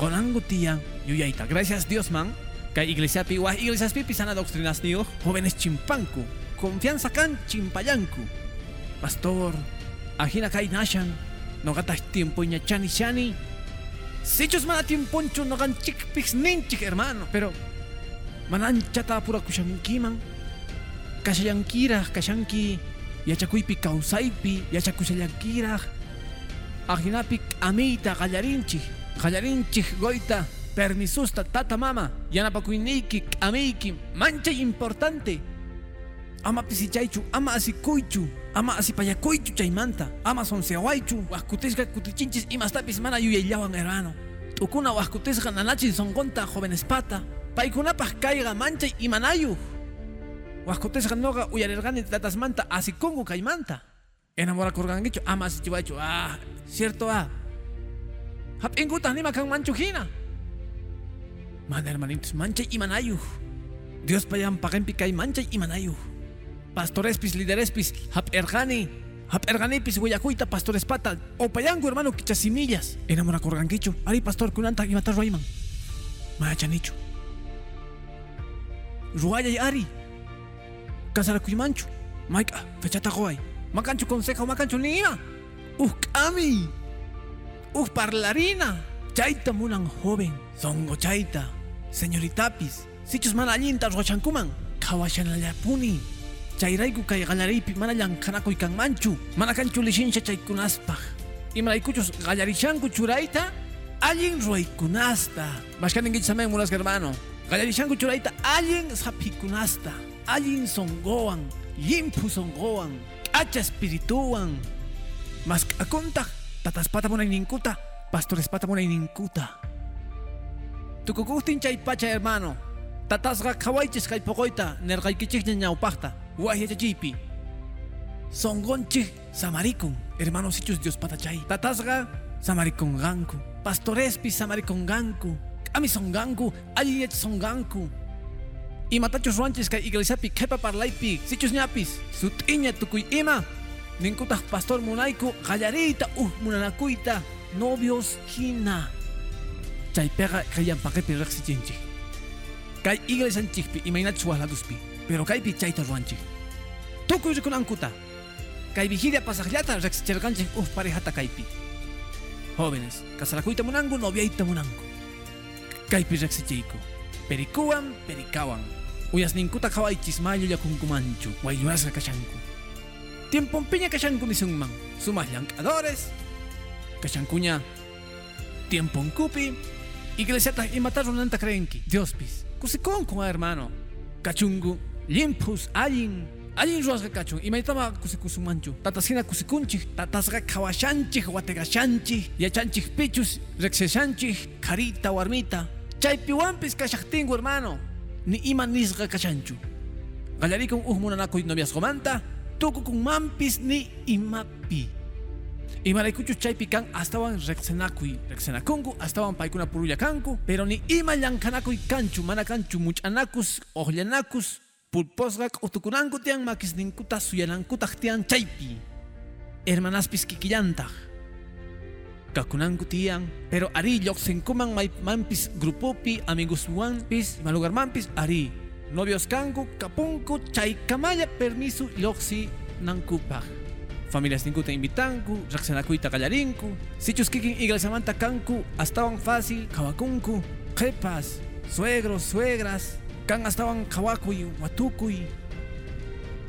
qonanku tiyan yuyayta. Gracias Dios man. Kay iglesiapi waj iglesiaspipi sana doctrinas niuj jóvenes chimpanku confianza kan chimpayanku pastor ajina kay nashan. Noqataq tiempo ñachani chani Sichos mana tiemponcho no gan chickpix ninchik hermano. Pero mananchata pura kushankiman kashayankiraj kashanki yachakuypi kawsaypi yachakushallankiraj ajinapi amiyta qallarinchik qallarinchik goita permisusta tata mama yanapakuyniyki amiyki manchay importante. Ama pisichaychu ama asikuychu ama asipayakuychu chaymanta ama sonseawaychu wajkutisqa kutichinchis imastapis mana yuyayllawan hermano t'ukuna wajkutisqa nanachin sonqonta jovenespata paykunapaq kayqa manchay imanayuj wajkutisqa noqa uyarirqani tatasmanta asikunku kaymanta enamorakurqankichu ama asichiwaychu ah cierto ah hap'inkutaj nima kanmanchu hina mana hermanitos manchay imanayuj Dios payan paqinpi kay manchay imanayuj pastorespis liderespis hap'erqani hap'erqanipis willakuyta pastorespata opayanku hermano kichasimillas enamorakurqankichu ari pastor kunanta imata ruayman mayachanichu ruayay ari. Kasarakuymanchu mayqa fechata qoay makanchu consejo makanchu nima uj k'ami parlarina. Chayta munan joven. Songo chayta señoritapis sichus mana allinta ruwachankuman qhawashanallapuni chayrayku kay qallariypi mana llank'anakuy kanmanchu. Mana kanchu lishinsha chaykunaspaq imaraykuchus qallarishanku churayta allin ruwaykunasta mashkaninkichus samen munasqa hermano. Qallarishanku churayta allin sapikunasta. Allin songowan limpu songowan k'acha espirituwan mask'akuntaq tataspata munayninkuta pastorespata munayninkuta tukukuptin chay pacha hermano. Tatasqa qhawaychis kay poqoyta nerqaykichikña ñawpaqta wahyachachiypi sonqonchik samarikun hermanos sichus Dios patachay tatasqa samarikunqanku pastorespi samarikunqanku k'ami sonqanku alliñach sonqanku imatachus ruanchis kay iglesiapi qhipa parlaypi sichus ñapis sut'iña tukuy ima ninkutaq pastor munayku qallariyta uj munanakuyta novios hina chaypiqa qayanpaqipi riqsichinchik kay iglesianchikpi imaynachus wajladuspi pero kaypi chayta ruanchik tukuy rikunankuta. Kay vigilia pasaqllata riqsichirqanchik uj parejata kaypi jóvenes kasarakuyta munanku noviayta munanku kaypi riqsichiyku perikuwan perikawan uyasninkuta qhawaychis mayullakunkumanchu waylurasqa kashanku tiempompiña kashanku nisunman sumaq llank'adores. Kashankuña tiemponkupi iglesiata imata runanta creenki diospis. Kusikunku hermano. Kachunku limpus allin. Allin ruwasqa kachun imaytama kusikusunmanchu tataskina kusikunchik tatasqa qhawashanchik watikashanchik yachanchik pichus riqsishanchik karita warmita. Chaypiwanpis kashaqtinku hermano ni ima nisqa kashanchu qallarikun uj munanakuy noviazgomanta tukukunmanpis ni imapi. Imaraykuchus chaypi kan astawan riqsinakuy riqsinakunku astawan paykuna purullakanku pero ni ima llank'anakuy kanchu mana kanchu much'anakus oqllanakus pulposqa k'utukunanku tiyan makisninkuta suyanankutaq tiyan chaypi. Hermanaspis kikillantaq kakunanku tiyan pero ari lluqsinkuman maymanpis grupupi amigoswanpis malugarmanpis ari novios kanku kapunku chaykamalla permiso lluqsi nankupaq familias ninkuta invitanku riqsinakuyta qallarinku sichus kikin iglesiamanta kanku astawan fácil qhawakunku qhipas suegros suegras kan astawan qhawakuy watukuy.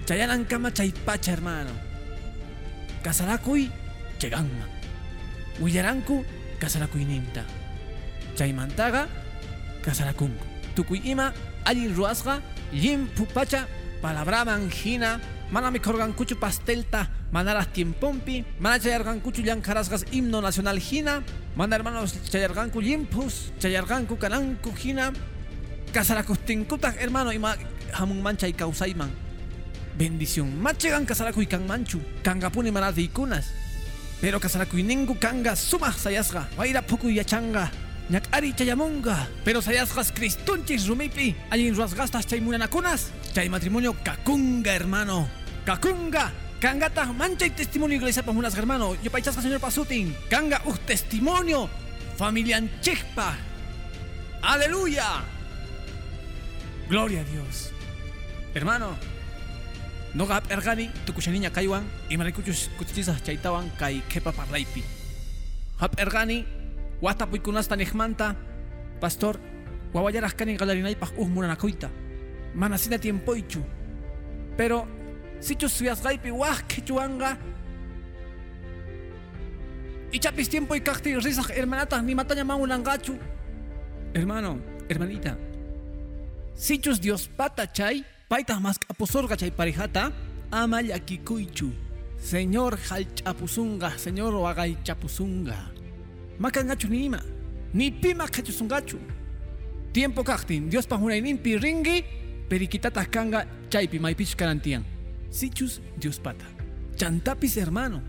Chayanankama chay pacha hermano. Kasarakuy cheganman willaranku kasarakuyninta chaymantaqa kasarakunku. Tukuy ima allin ruwasqa llimpu pacha palabraman hina mana mikhurqankuchu pastelta manaraq tiempompi mana chayarqankuchu llankarasqas himno nacional hina mana hermanos chayarqanku limpus chayarqanku kananku hina kasarakustinkutaq hermano ima hamunman chay kawsayman bendición. Machegan kasarakuy kanmanchu. Kankapuni mana rikunas pero kasarakuyningu kanga sumaq sayasqa wayra phukuy yachanga ñak ari chayamunga pero sayasqas cristunchis rumipi allin ruasgastas chay munanakunas chay matrimonio kakunga hermano kakunga Kangata mancha y testimonio iglesia para unas hermano. Yo paichasca señor Pasutin. Kanga uh testimonio. Familia Anchekpa. Aleluya. Gloria a Dios. Hermano. No gap ergani tu kushaniña kaiwan y marikuchus kutichisa chaitawan kai kepa parlaipi. Hap ergani wata puikunasta nehmanta pastor wawayaras kanin galarinaipaj uh munanakuita. Manasina tiempoichu. Pero si chus suyas gaipi wah kechuanga y chapis tiempo y cacti risas hermanata ni mataña mangulangachu hermano hermanita si chus dios pata chay paita más aposorga chay parejata ama yakikuichu señor halchapusunga señor wagay chapusunga makangachu ni ima ni pima kachusungachu tiempo cactin dios pa nimpi ringi periquitatas kanga chaypi maipich karantian sichus Dios pata. Chantapis hermano.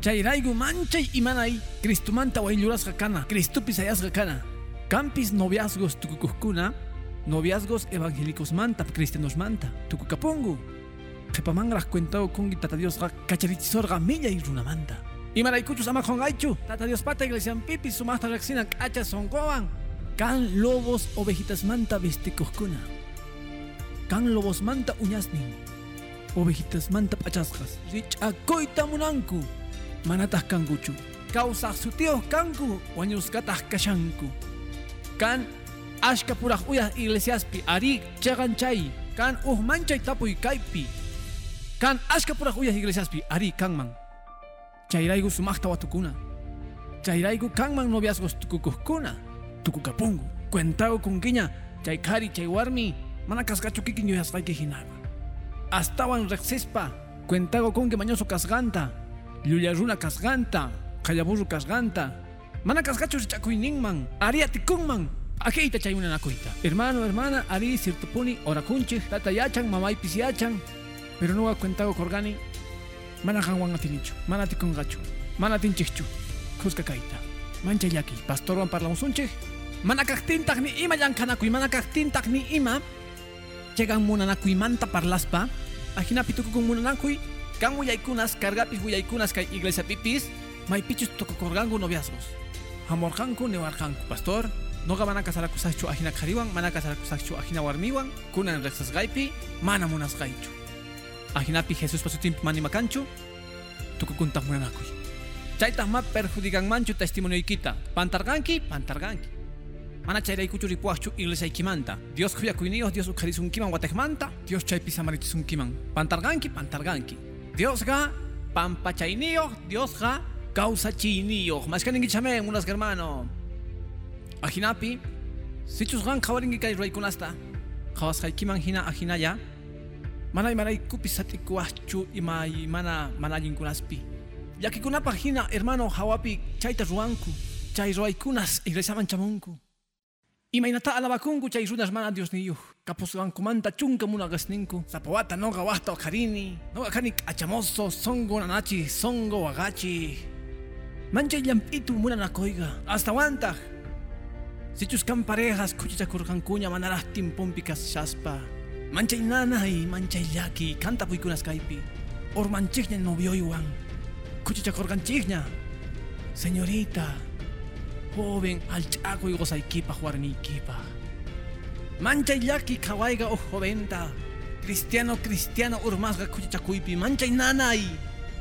Chairaigu manchay imanay Cristumanta wailluras hakana. Cristupis ayas hakana. Campis noviazgos tukukuskuna. Noviazgos evangélicos manta, cristianos manta. Tukukapungu. Qepamangras cuentao kungi tata Dios ga kacharichisorga milla y runamanta. Imaraykuchus ama hongaichu. Tata Dios pata iglesia pipis sumasta reacciona kacha songoan. Kan lobos ovejitas manta vestikuskuna. Kan lobos manta uñasnin ovejitas manta pachasqas richakoyta munanku manataq kankuchu kawsaq sutiyuq kanku wañusqataq kashanku kan ashka puraq uyaq iglesiaspi ari chaqan chay kan uj manchay tapuy kaypi kan ashka puraq uyaq iglesiaspi ari kanman chayrayku sumaqta watukuna chayrayku kanman noviazgos tukukuqkuna tukukapunku cuentago kunkiña. Chay kari chay warmi. Mana kasqachu kikin yuyasqayki hinaqa astawan rexispa. Cuentago que mañoso casganta llullaruna casganta qallaburru casganta mana casgachu richakuyningman ariatikunman ajeita chaymuna nakuita hermano hermana ari sirtupuni orakunchik tata yachan mamaypis yachan. Pero no cuentago korgani mana hanwan atinichu mana tikungachu mana tinchikchu kuska kaita. Mancha yaki pastorwan parlamusunchik mana kaktintak ni ima llankanakuy mana kaktintak ni ima. Chegan munanakuymanta parlaspa. Ajinapi tukukun munanakuy kan willaykunas kargapis willaykunas kay iglesia pipis. Maypichus tukukorganku noviazgos. Hamorqanku niwarqanku pastor noqa mana kasarakusaqchu ajina qhariwan mana kasarakusaqchu ajina warmiwan kunan riqsasqaypi mana munasqaychu ajinapi Jesuspa sutinpi manimakanchu tukukuntaq munanakuy chaytaq ma perjudicanmanchu testimonioykita pantarqanki pantarqanki mana chayraykuchu ripuaqchu iglesiaykimanta Dios khuyakuyniyuq Dios uqharisunkiman watekmanta Dios chaypi samarichisunkiman pantarqanki pantarqanki Diosqa pampachayniyuq Diosqa kawsachiyniyuq mashkaninki chamen unas hermano ajinapi sichusqan qhawarinki kay ruraykunasta qhawasqaykiman hina ajinaya mana imaraykupi satikuwaqchu imay mana mana allinkunaspi llakikunapaq hina hermano hawapi chayta ruwanku chay ruwaykunas iglesiaman chamunku. Imaynata alabakunku chay runas mana Dios niyuq kapusqankumanta chunka munaqasninku sapawata noqa waqta waqharini noqa kani k'achamoso songo nanachi songo waqachi manchay llamp'itu munanakuyqa astawantaq sichus kan parejas kuchichakurqankuña manaraq timpumpi kashaspa manchay nanay manchay llaki kanta puykunas kaypi ormanchikña novioywan kuchichakurqanchikña señorita joven alch'akuy gozaykipaq warmiykipaq manchay llaki qhawayqa uj joventa cristiano cristiano urmasqa kuchichakuypi manchay nanay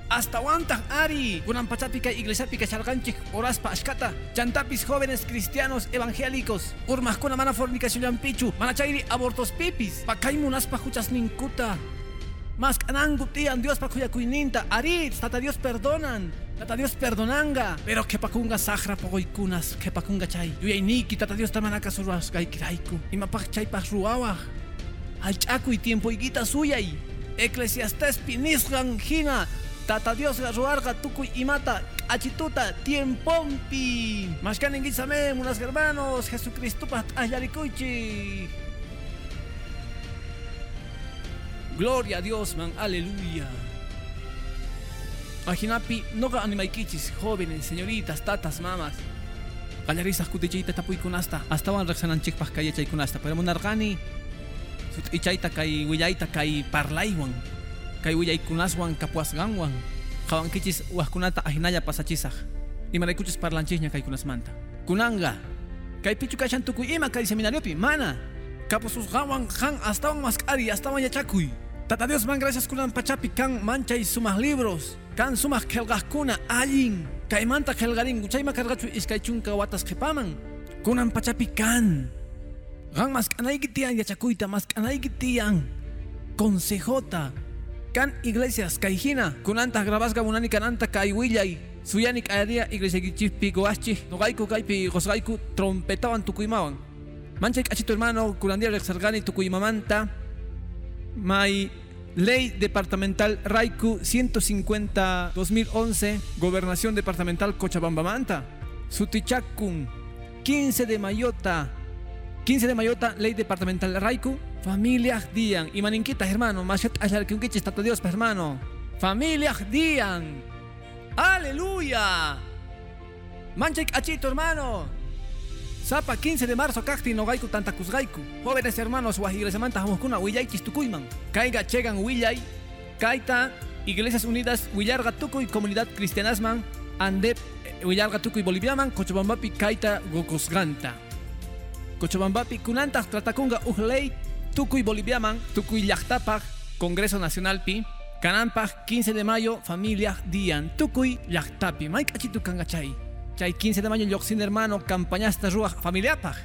astawantaq ari kunan pachapi kay iglesiapi kacharqanchik oraspa ashkata chantapis jóvenes cristianos evangélicos urmaqkuna mana fornicacionllampichu mana chayri abortospipis pakay munaspa huchasninkuta mas kanangu tiyan Diospa kuyakuyninta ari tata Dios perdonan Tata Dios perdonanga, pero que pacunga sahra pogoikunas, que pacunga chay. Yuyainiki, tata Dios tamanaka surwas gaikiraiku. Imapak chay pas ruawa. Al chaku y tiempo iguita suyay. Eclesiastes pinisgan hina. Tata Dios garuarga tukuy imata. Achituta tiempompi. Mashkanen guisame, unas hermanos, Jesucristo pat ayarikuchi. Gloria a Dios, man, aleluya. Ajinapi, no animaikichis, jóvenes, señoritas, tatas, mamas. qallarisaq kutichiyta tapuykunasta astawan riqsananchikpaq kay yachaykunasta pero munarqani sut ichayta kay willayta kay parlaywan kay willaykunaswan kapuasqanwan qawankichis wajkunata ajinalla pasachisaq imaraykuchis parlanchikña kaykunasmanta kunanga kay pichu kashan tukuy ima kay seminariopi mana? Kapususqawan qan astawan masq'ari astawan yachakuy Tata Dios man gracias kunan pachapi kan manchay sumas libros. Kan sumas kelqaqkuna allin kaymanta qelqaringu chayma karqachu iskay chunka watas qhipaman kunan pachapi kan? Qan masq'anayki tiyan yachakuyta masq'anayki tiyan consejota kan iglesias kay hina kunanta grabasqa munani kananta kay willay suyani k'ayariya iglesia kichikpi gowaschij noqayku kaypi qosqayku trompetawan tukuymawan manchay k'achito hermano kurandia riqsarqani tukuymamanta May Ley Departamental Raiku 150 2011 Gobernación Departamental Cochabamba Manta Sutichakun 15 de Mayota 15 de Mayota Ley Departamental Raiku Familias Dian y maninquitas hermano Mashat Ashar que un tata Dios pa, hermano Familias Dian Aleluya Manchek Achito hermano Zapa 15 de marzo kakti no gaiku tanta kuzgaiku. Jóvenes hermanos wahiglesamanta hamuskuna willaichis tukuyman. Kaiga chegan willay. Kaita Iglesias Unidas Willarga Tukuy Comunidad Cristianasman Andep Willarga Tukuy Boliviaman Cochabambapi Kaita Gokosganta. Cochabambapi kunanta tratakunga uhlei Tukuy Boliviaman Tukuy Llaqtapaj Congreso Nacional Pi Canampaj 15 de mayo Familia Dian Tukuy Llaqtapi Mike achitu kangachay. Chay 15 de mayo lloxin hermano campañasta ruaj familiapaj.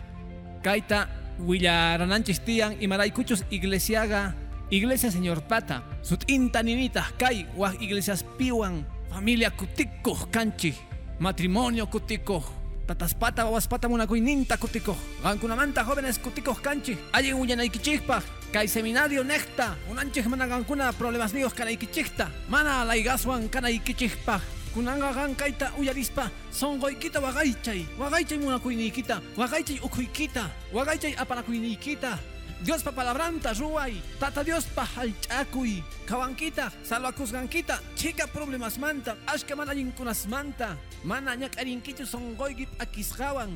Kaita willarananchis tian y maraykuchus iglesiaga iglesia señor pata. Sut intaninitas kai waj iglesias piwan familia kutiko kanchi matrimonio kutiko tataspata wawaspata munakuininta kutiko gankunamanta jóvenes kutiko kanchi allin uyanaykichikpa kay seminario nekta unanchik mana gankuna problemas nios kanaykichikta mana laygaswan kanaykichikpa kunanga gan kaita uyarispa. Songoykita waqaychay waqaychay munakuyniykita waqaychay ukhuykita waqaychay apanakuykita Dios pa palabranta ruay tata Dios pa halch'akuy kawankita salvakusqankita chika problemas manta ashka mana allinkunas manta mana ñak'arinkichu songoyki p'akisqawan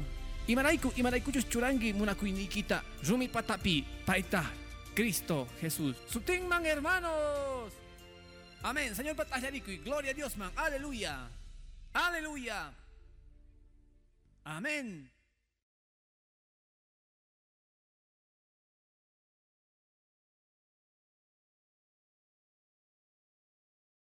imarayku imaraykuchus churanki munakuyniykita rumi patapi paita Cristo Jesús sutinman hermanos Amén. Señor y gloria a Dios, man. Aleluya. Aleluya. Amén.